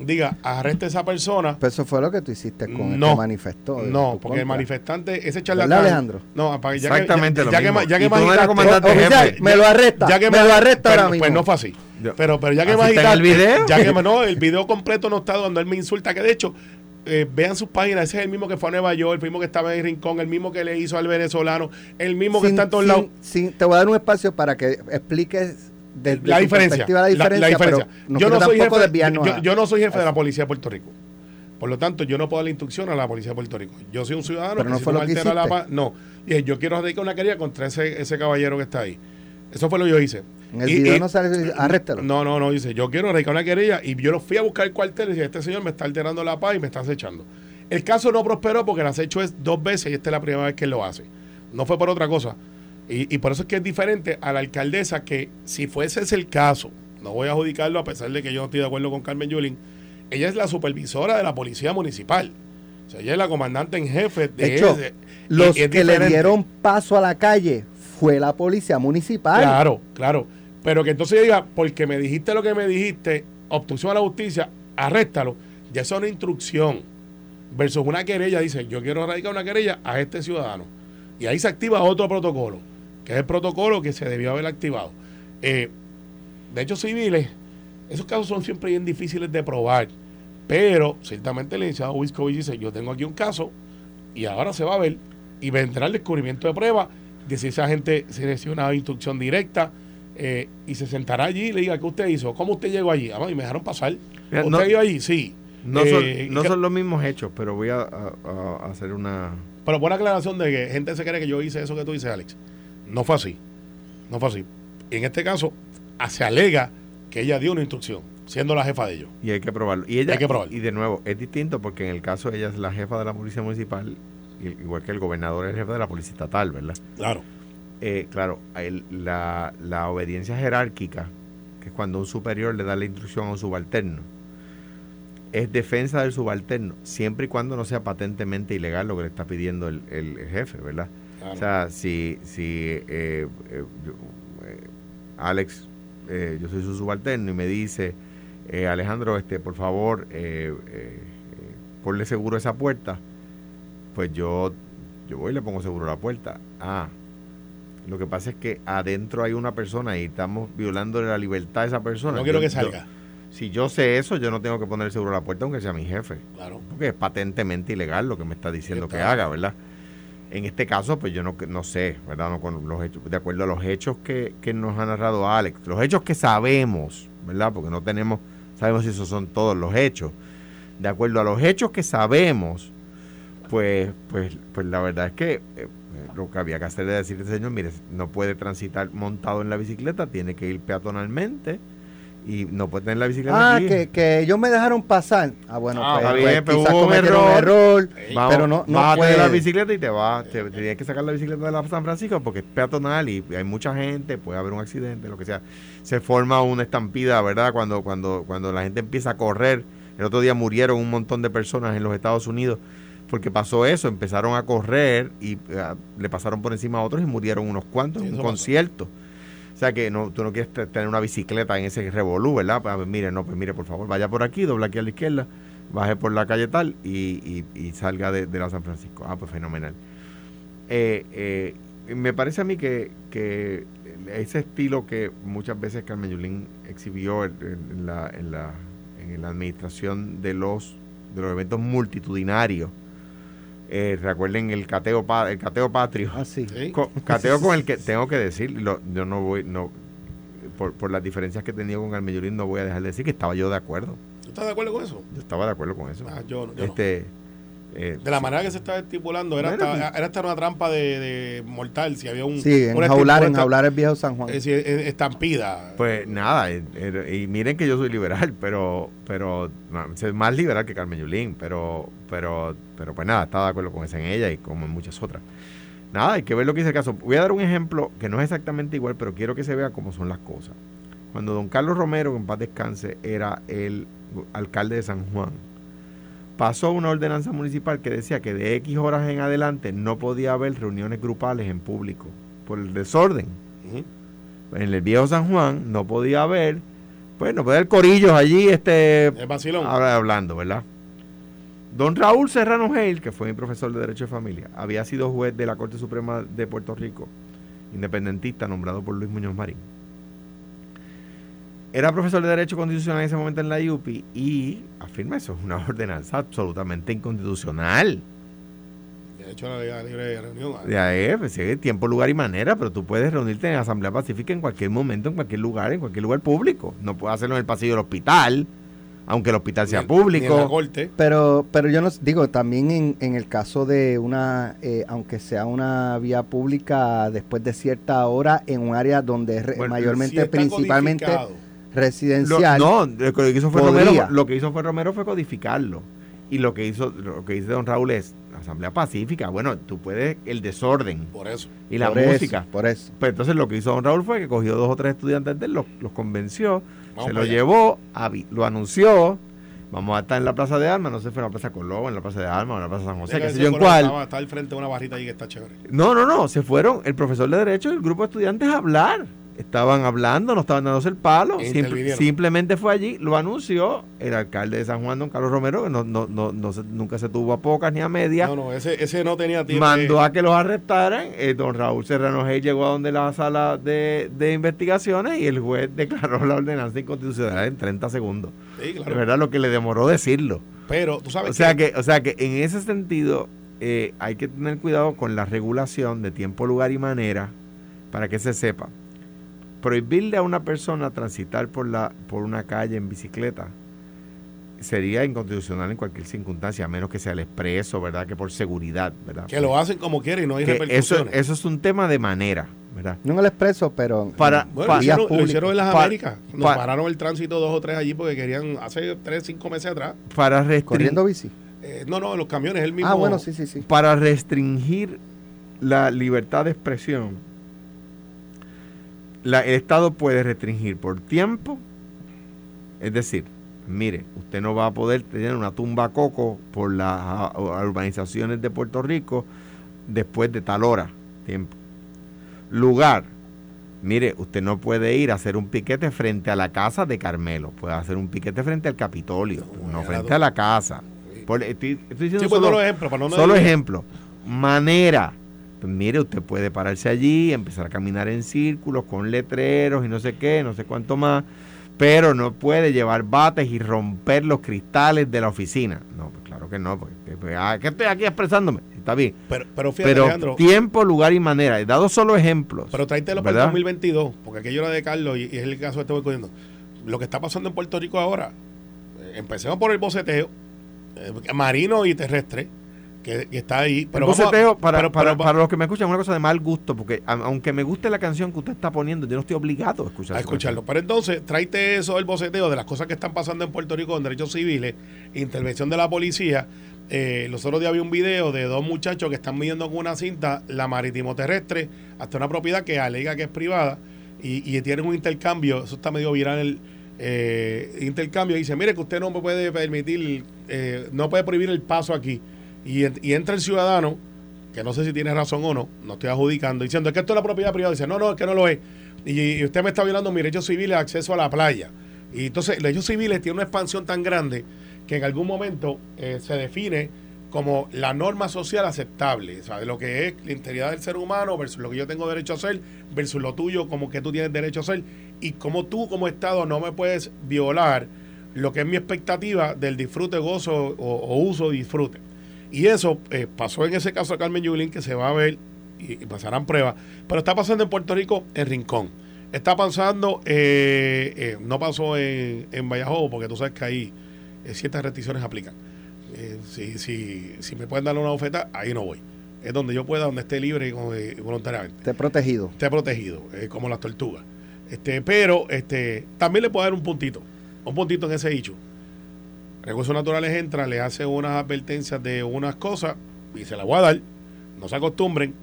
Diga, arreste a esa persona. Pero eso fue lo que tú hiciste con no, el manifestó. No, porque el manifestante, ese charlatán. Alejandro? No, ya Exactamente que, ya, lo ya Que, ya que comandante jefe. Me lo arresta. Ya que me, lo arresta ahora mismo. Pues no fue así. Pero, pero ya que más el video? Ya que no, el video completo no está donde él me insulta, que de hecho, eh, vean sus páginas, ese es el mismo que fue a Nueva York, el mismo que estaba en el Rincón, el mismo que le hizo al venezolano, el mismo que está en todos lados. te voy a dar un espacio para que expliques la, diferencia, la, diferencia, yo, no soy jefe, yo, no soy jefe de la policía de Puerto Rico. Por lo tanto, yo no puedo dar la instrucción a la policía de Puerto Rico. Yo soy un ciudadano pero no fue lo que la paz. No, y yo quiero dedicar una querella contra ese, ese caballero que está ahí. Eso fue lo que yo hice. En el video no sale, arréstalo. No, no, no, dice, yo quiero radicar una querella y yo lo fui a buscar el cuartel y dice, este señor me está alterando la paz y me está acechando. El caso no prosperó porque el acecho es dos veces y esta es la primera vez que él lo hace. No fue por otra cosa. Y, por eso es que es diferente a la alcaldesa que si fuese ese el caso, no voy a adjudicarlo a pesar de que yo no estoy de acuerdo con Carmen Yulín, ella es la supervisora de la policía municipal. O sea, ella es la comandante en jefe de, hecho, los que le dieron paso a la calle fue la policía municipal. Claro, claro. Pero que entonces yo diga, porque me dijiste lo que me dijiste, obstrucción a la justicia, arréstalo. Ya eso es una instrucción. Versus una querella, dice, yo quiero erradicar una querella a este ciudadano. Y ahí se activa otro protocolo, que es el protocolo que se debió haber activado. Eh, de hecho, civiles, esos casos son siempre bien difíciles de probar. Pero ciertamente el licenciado Wiscovich dice, yo tengo aquí un caso y ahora se va a ver y vendrá el descubrimiento de pruebas 16 agentes seleccionados una instrucción directa. Eh, y se sentará allí y le diga, ¿qué usted hizo? ¿Cómo usted llegó allí? Ah, y me dejaron pasar. ¿Usted no, iba allí? Sí. No, son, eh, no son, los mismos hechos, pero voy a, hacer una... Pero buena aclaración de que gente se cree que yo hice eso que tú dices, Alex. No fue así. No fue así. En este caso, ah, se alega que ella dio una instrucción, siendo la jefa de ellos. Y hay que probarlo. Y ella. Y de nuevo, es distinto porque en el caso ella es la jefa de la policía municipal igual que el gobernador es el jefe de la policía estatal, ¿verdad? Claro. Eh, claro, la, la obediencia jerárquica, que es cuando un superior le da la instrucción a un subalterno, es defensa del subalterno, siempre y cuando no sea patentemente ilegal lo que le está pidiendo el, jefe, ¿verdad? O sea, si, si eh, eh, Alex, yo soy su subalterno y me dice, Alejandro, este, por favor, ponle seguro a esa puerta, pues yo, yo voy y le pongo seguro a la puerta. Ah, lo que pasa es que adentro hay una persona y estamos violando la libertad de esa persona. No quiero que salga. si yo sé eso, yo no tengo que poner seguro a la puerta aunque sea mi jefe. Claro. Porque es patentemente ilegal lo que me está diciendo que haga, ¿verdad? En este caso, pues yo no, no sé, ¿verdad? No, con los hechos, de acuerdo a los hechos que, que nos ha narrado Alex, los hechos que sabemos, ¿verdad? Porque no tenemos, sabemos si esos son todos los hechos. De acuerdo a los hechos que sabemos, pues, pues, pues la verdad es que eh, lo que había que hacer es decirle, señor, mire, no puede transitar montado en la bicicleta, tiene que ir peatonalmente y no puede tener la bicicleta ah, que, que ellos me dejaron pasar. Ah, bueno, ah, pues, pues quizás un error, pero no, no puede. la bicicleta y te vas, te, tienes que sacar la bicicleta de la San Francisco porque es peatonal y hay mucha gente, puede haber un accidente, lo que sea. Se forma una estampida, ¿verdad? Cuando, cuando, cuando la gente empieza a correr. El otro día murieron un montón de personas en los Estados Unidos porque pasó eso, empezaron a correr y eh, le pasaron por encima a otros y murieron unos cuantos en un concierto. O sea que no, tú no quieres tener una bicicleta en ese revolú, ¿verdad? Pues, mire, no, pues mire, por favor, vaya por aquí, dobla aquí a la izquierda, baje por la calle tal y, y, salga de, la San Francisco. Ah, pues fenomenal. Eh, eh, me parece a mí que, que, ese estilo que muchas veces Carmen Yulín exhibió en, la, en, la, en la administración de los, de los eventos multitudinarios. Eh, recuerden el cateo, pa- el cateo patrio. Ah, sí. Cateo con el que tengo que decir, lo- yo no voy, no, por, por las diferencias que he tenido con Carmen Yulín, no voy a dejar de decir que estaba yo de acuerdo. ¿Tú estás de acuerdo con eso? Yo estaba de acuerdo con eso. Ah, yo, no- yo no. Eh, De la manera que se está estipulando, era, Bueno, hasta, era hasta una trampa de, de mortal si había un. Sí, enjaular, enjaular el viejo San Juan. Es decir, es- estampida. Pues nada, eh, eh, y miren que yo soy liberal, pero pero más liberal que Carmen Yulín, pero pero pero pues nada, estaba de acuerdo con esa en ella y como en muchas otras. Nada, hay que ver lo que dice el caso. Voy a dar un ejemplo que no es exactamente igual, pero quiero que se vea cómo son las cosas. Cuando don Carlos Romero, en paz descanse, era el alcalde de San Juan, pasó una ordenanza municipal que decía que de X horas en adelante no podía haber reuniones grupales en público por el desorden en el viejo San Juan no podía haber, pues no podía haber corillos allí este, ahora hablando, ¿verdad? Don Raúl Serrano Hale, que fue mi profesor de Derecho de Familia, había sido juez de la Corte Suprema de Puerto Rico, independentista, nombrado por Luis Muñoz Marín. Era profesor de Derecho Constitucional en ese momento en la IUPI y afirma eso, es una ordenanza absolutamente inconstitucional. De hecho, la ley libre de reunión. De ahí, pues, sí, tiempo, lugar y manera, pero tú puedes reunirte en Asamblea Pacífica en cualquier momento, en cualquier lugar, en cualquier lugar público. No puedes hacerlo en el pasillo del hospital, aunque el hospital sea Ni en- ni en la público. corte. Pero, pero yo no digo, también en, en el caso de una, eh, aunque sea una vía pública después de cierta hora en un área donde es Bueno, mayormente, Si principalmente codificado. Lo- residencial. no, lo que hizo fue podría. Romero, lo que hizo fue Romero fue codificarlo. Y lo que hizo, lo que dice don Raúl es Asamblea Pacífica. Bueno, tú puedes el desorden Por eso. y la por eso, música. por eso. Pues entonces lo que hizo don Raúl fue que cogió dos o tres estudiantes de él, los, los convenció, Vamos se lo allá. llevó, lo anunció. Vamos a estar en la Plaza de Armas, no sé si fue en la Plaza Colón, en la Plaza de Armas, o en la Plaza San José, qué sé yo en cuál. Estaba, está al frente de una barrita ahí que está chévere. No, no, no, se fueron el profesor de Derecho y el grupo de estudiantes a hablar. Estaban hablando, no estaban dándose el palo. E simple- simplemente fue allí, lo anunció el alcalde de San Juan, don Carlos Romero, que no, no, no, no se- nunca se tuvo a pocas ni a medias. No, no, ese, ese no tenía tiempo. mandó a que los arrestaran. eh, don Raúl Serrano Hey llegó a donde la sala de, de investigaciones y el juez declaró la ordenanza inconstitucional en 30 segundos. Sí, claro. verdad, lo que le demoró decirlo. Pero tú sabes O sea que, o sea que en ese sentido eh, hay que tener cuidado con la regulación de tiempo, lugar y manera para que se sepa. Prohibirle a una persona transitar por la por una calle en bicicleta sería inconstitucional en cualquier circunstancia, a menos que sea el expreso, ¿verdad? Que por seguridad, ¿verdad? que lo hacen como quieren y no hay Que eso, repercusiones. eso es un tema de manera, ¿verdad? No en el expreso, pero Para- Bueno, pa- lo, hicieron, lo públicas. hicieron en las Américas. Nos pa- pararon el tránsito dos o tres allí porque querían, hace tres, cinco meses atrás. Para restringir, corriendo bici. eh, no, no, los camiones, el mismo. Ah, bueno, sí, sí, sí. para restringir la libertad de expresión, la- el Estado puede restringir por tiempo, es decir, mire, usted no va a poder tener una tumba coco por las ah, urbanizaciones de Puerto Rico después de tal hora, tiempo. Lugar, mire, usted no puede ir a hacer un piquete frente a la casa de Carmelo, puede hacer un piquete frente al Capitolio, No, frente a la casa. Por- estoy, estoy diciendo Sí, pues solo- no para no Solo ejemplo. Manera. Pues mire, usted puede pararse allí, empezar a caminar en círculos con letreros y no sé qué, no sé cuánto más, pero no puede llevar bates y romper los cristales de la oficina. No, pues claro que no, porque pues, ah, que estoy aquí expresándome. Está bien. Pero, pero fíjate, Pero Alejandro, tiempo, lugar y manera. He dado solo ejemplos. pero tráetelo para el ¿verdad? 2022, porque aquello era de Carlos y, y es el caso que estoy cogiendo. Lo que está pasando en Puerto Rico ahora, eh, empecemos por el boceteo, eh, marino y terrestre, que, que está ahí. Pero vamos a- para, pero- para, pero va- para los que me escuchan, es una cosa de mal gusto, porque a- aunque me guste la canción que usted está poniendo, yo no estoy obligado a escuchar a escucharlo. Pero entonces, tráete eso del boceteo de las cosas que están pasando en Puerto Rico en derechos civiles, intervención de la policía. Eh, los otros días había un video de dos muchachos que están midiendo con una cinta la marítimo terrestre hasta una propiedad que alega que es privada y, y tienen un intercambio. Eso está medio viral el eh, intercambio. Y dice: Mire, que usted no me puede permitir, eh, no puede prohibir el paso aquí. Y, en- y entra el ciudadano que no sé si tiene razón o no, no estoy adjudicando, diciendo es que esto es la propiedad privada. Dice, no, no, es que no lo es. Y, usted me está violando mi derecho civil de acceso a la playa. Y entonces, los derechos civiles tienen una expansión tan grande que en algún momento eh, se define como la norma social aceptable, o sea, de lo que es la integridad del ser humano versus lo que yo tengo derecho a hacer versus lo tuyo como que tú tienes derecho a hacer y como tú como Estado no me puedes violar lo que es mi expectativa del disfrute, gozo o, o uso, disfrute. Y eso eh, pasó en ese caso de Carmen Yulín, que se va a ver y, y pasarán pruebas, pero está pasando en Puerto Rico en Rincón. Está pasando, eh, eh, no pasó en, en Vallajobo, porque tú sabes que ahí eh, ciertas restricciones aplican. Eh, si, si, si me pueden dar una oferta, ahí no voy. Es donde yo pueda, donde esté libre y eh, voluntariamente Esté protegido. esté protegido, como las tortugas. Este, pero este, también le puedo dar un puntito, un puntito en ese dicho. Recursos Naturales entra, le hace unas advertencias de unas cosas y se las voy a dar, no se acostumbren.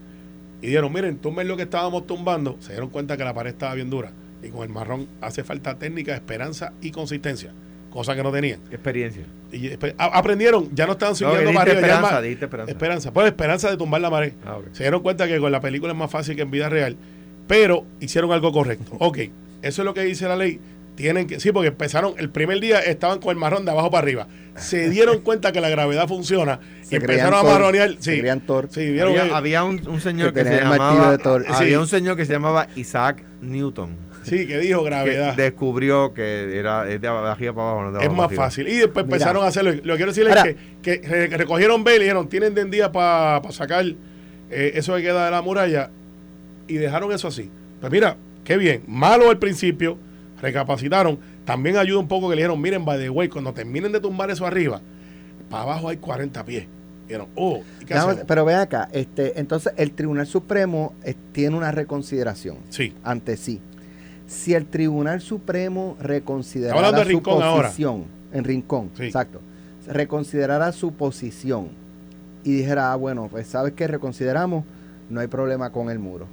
Y dijeron, miren, tumben lo que estábamos tumbando. Se dieron cuenta que la pared estaba bien dura. Y con el marrón hace falta técnica, esperanza y consistencia, cosa que no tenían. Experiencia. Y aprendieron, ya no estaban No, siguiendo que para arriba. esperanza, diste esperanza. esperanza. Pues esperanza de tumbar la pared. Ah. Se dieron cuenta que con la película es más fácil que en vida real, pero hicieron algo correcto. Ok, eso es lo que dice la ley. Tienen que, sí, porque empezaron, el primer día estaban con el marrón de abajo para arriba. Se dieron cuenta que la gravedad funciona y empezaron a marronear. Sí, vieron Había, que- había un, un señor Que que, se llamaba de Thor. había Sí. un señor que se llamaba Isaac Newton sí, que dijo que gravedad. descubrió que era es de arriba para abajo no de es más fácil. Y después Mira. empezaron a hacerlo. Lo que quiero decirles es que, que re- que recogieron Bell y dijeron, tienen de día para sacar eh, eso que queda de la muralla y dejaron eso así. Pues mira, qué bien. Malo al principio, recapacitaron. También ayuda un poco que le dijeron, miren, by the way, cuando terminen de tumbar eso arriba, para abajo hay 40 pies. Dijeron, oh, pero ve acá, este, entonces el Tribunal Supremo eh, tiene una reconsideración Sí, ante sí. Si el Tribunal Supremo reconsiderara de su Rincón ahora. posición, en Rincón, Sí. exacto, reconsiderara su posición y dijera, ah, bueno, pues sabes que reconsideramos, no hay problema con el muro.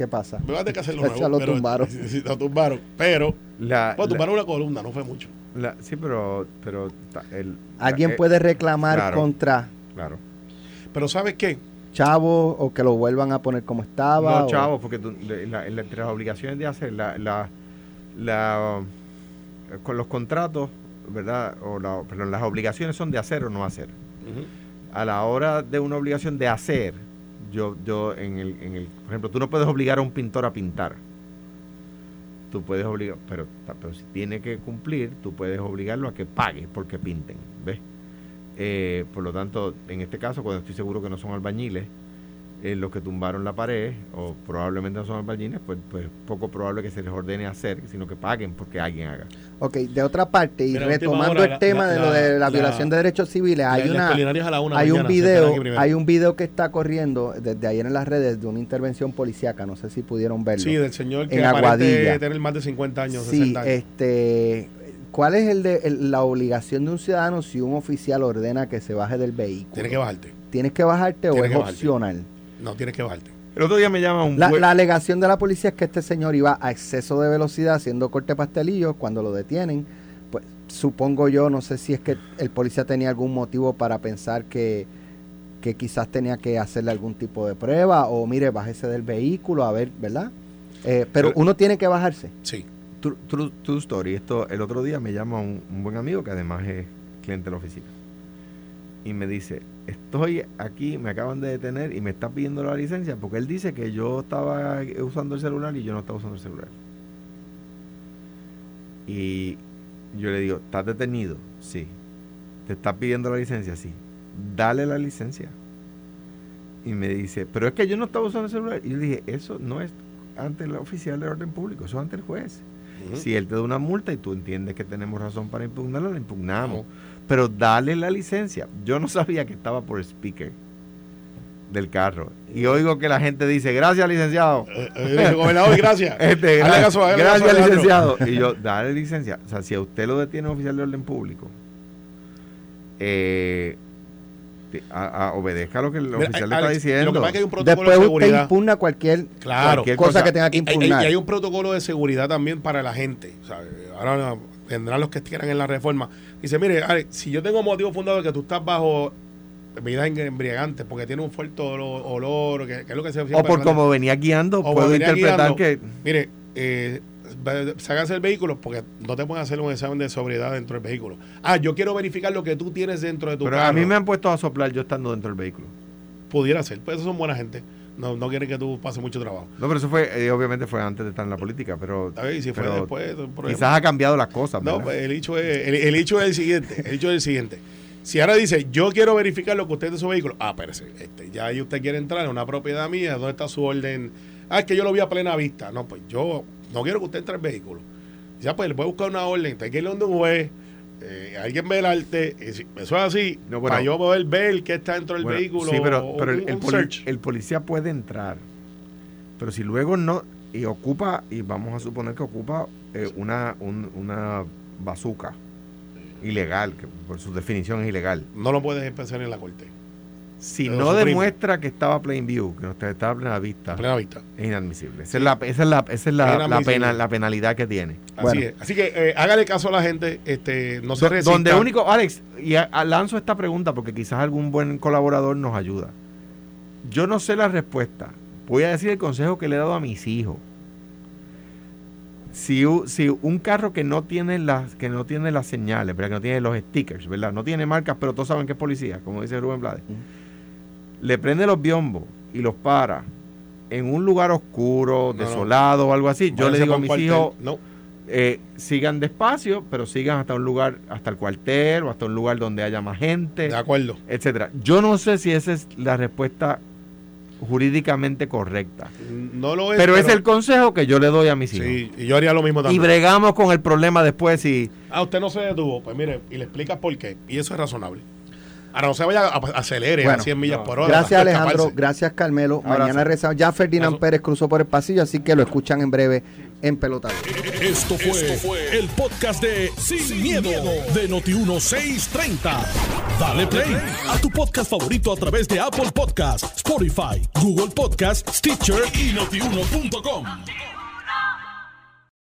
¿Qué pasa? me vas a tener que hacerlo Ya nuevo. lo pero- tumbaron. sí, sí, lo tumbaron. Pero, La- pues la- tumbaron una columna, no fue mucho. la- sí pero pero el- Alguien eh, puede reclamar claro. contra claro Pero ¿sabes qué? Chavo o que lo vuelvan a poner como estaba. no o- chavo porque tú- de- la- la- entre las obligaciones de hacer la, la, la- con los contratos verdad o la- perdón, las obligaciones son de hacer o no hacer a la hora de una obligación de hacer, yo, yo en el, en el, por ejemplo, tú no puedes obligar a un pintor a pintar. Tú puedes obligar, pero, pero si tiene que cumplir, tú puedes obligarlo a que pague porque pinten, ¿ves? Eh, por lo tanto, en este caso, cuando estoy seguro que no son albañiles, eh, los que tumbaron la pared, o probablemente no son albañiles, pues, pues poco probable que se les ordene hacer, sino que paguen porque alguien haga. Ok, de otra parte, y Mira, retomando hora, el la- tema la- de lo de la, la- violación de derechos civiles, hay una hay un mañana, video, hay un video que está corriendo desde ayer en las redes de una intervención policíaca, no sé si pudieron verlo. Sí, del señor que En Aguadilla. tener más de 50 años, Sí, 60 años. este, ¿cuál es el de, el- la obligación de un ciudadano si un oficial ordena que se baje del vehículo? Tienes que bajarte. ¿Tienes que bajarte o es bajarte. opcional? No, tienes que bajarte. El otro día me llama un La, buen- la alegación de la policía es que este señor iba a exceso de velocidad haciendo corte pastelillos cuando lo detienen. Pues supongo yo, no sé si es que el policía tenía algún motivo para pensar que, que quizás tenía que hacerle algún tipo de prueba o mire, bájese del vehículo, a ver, ¿verdad? Eh, pero Pero- uno tiene que bajarse. Sí. True, true- true story. Esto, el otro día me llama un, un buen amigo que además es cliente de la oficina. Y me dice, estoy aquí, me acaban de detener y me está pidiendo la licencia porque él dice que yo estaba usando el celular y yo no estaba usando el celular. Y yo le digo, ¿estás detenido? Sí. ¿Te está pidiendo la licencia? Sí. Dale la licencia. Y me dice, pero es que yo no estaba usando el celular. Y yo le dije, eso no es ante el oficial de orden público, eso es ante el juez. Si él te da una multa y tú entiendes que tenemos razón para impugnarla, la impugnamos. Pero dale la licencia. Yo no sabía que estaba por speaker del carro. Y oigo que la gente dice, gracias licenciado. Eh, eh, gobernador, gracias. Este, Hazle gra- caso, gracias caso licenciado. Y yo, dale licencia. O sea, si a usted lo detiene un oficial de orden público, eh, a- a- obedezca lo que el Mira, oficial le está diciendo. Lo que pasa es que hay un protocolo Después de usted impugna cualquier Claro. cualquier cosa, cosa. que tenga que Y- y- impugnar. Y, hay un protocolo de seguridad también para la gente. o sea, Ahora vendrán los que quieran en la reforma. Dice, mire, Ale, si yo tengo motivo fundado de que tú estás bajo bebidas embriagantes porque tiene un fuerte olor, olor que, que es lo que se o por como venía guiando, O puedo interpretar guiando. que... Mire, eh, sácase el vehículo porque no te pueden hacer un examen de sobriedad dentro del vehículo. Ah, yo quiero verificar lo que tú tienes dentro de tu Pero carro. a mí me han puesto a soplar yo estando dentro del vehículo. Pudiera ser, pues esos son buena gente. No, no quieren que tú pases mucho trabajo. No, pero eso fue, eh, obviamente fue antes de estar en la política, pero. Y si fue pero después. Quizás ha cambiado las cosas, No, pues el hecho es el, el hecho es el siguiente, el hecho es el siguiente. Si ahora dice, yo quiero verificar lo que usted es de su vehículo, ah, espérese, este, ya ahí usted quiere entrar en una propiedad mía, ¿dónde está su orden? Ah, es que yo lo vi a plena vista. No, pues yo no quiero que usted entre al vehículo. Ya, pues le voy a buscar una orden, usted quiere ir donde un juez, eh, alguien ve el arte, y si- eso es así, No, bueno. para yo poder ver qué está dentro del Bueno, vehículo. Sí, pero, o pero el, un- el un poli- search. el policía puede entrar. Pero si luego no. Y ocupa, y vamos a suponer que ocupa eh, una, un- una bazuca ilegal, que por su definición es ilegal. no lo puedes empezar en la corte, Si no suprime. demuestra que estaba plain view, que no estaba a plena vista, plena vista. es inadmisible. Esa es la, esa es la, esa es la, la pena, la penalidad que tiene. Así Bueno. es. Así que eh, hágale caso a la gente, este, no se resista. donde único, Alex, y a- a- lanzo esta pregunta porque quizás algún buen colaborador nos ayuda. Yo no sé la respuesta. Voy a decir el consejo que le he dado a mis hijos. Si, si un carro que no tiene las que no tiene las señales, ¿verdad? que no tiene los stickers, ¿verdad? No tiene marcas, pero todos saben que es policía, como dice Rubén Blades. Le prende los biombos y los para en un lugar oscuro, No, no. desolado o algo así. Yo le digo a mis cuartel. hijos, No, eh, sigan despacio, pero sigan hasta un lugar, hasta el cuartel o hasta un lugar donde haya más gente, de acuerdo. etcétera. Yo no sé si esa es la respuesta jurídicamente correcta, No lo es. pero, es el consejo que yo le doy a mis hijos. Sí, y yo haría lo mismo Y también. bregamos con el problema después si Ah, usted no se detuvo. Pues mire, y le explicas por qué. Y eso es razonable. Ahora no se vaya a acelere Bueno, a 100 millas no. por hora. Gracias Alejandro, gracias Carmelo. Abrazo. Mañana regresamos. Ya Ferdinand. Pérez cruzó por el pasillo, así que lo escuchan en breve en pelotado. Esto fue, el podcast de Sin, miedo, de Noti1630. Dale play a tu podcast favorito a través de Apple Podcasts, Spotify, Google Podcasts, Stitcher y notiuno.com.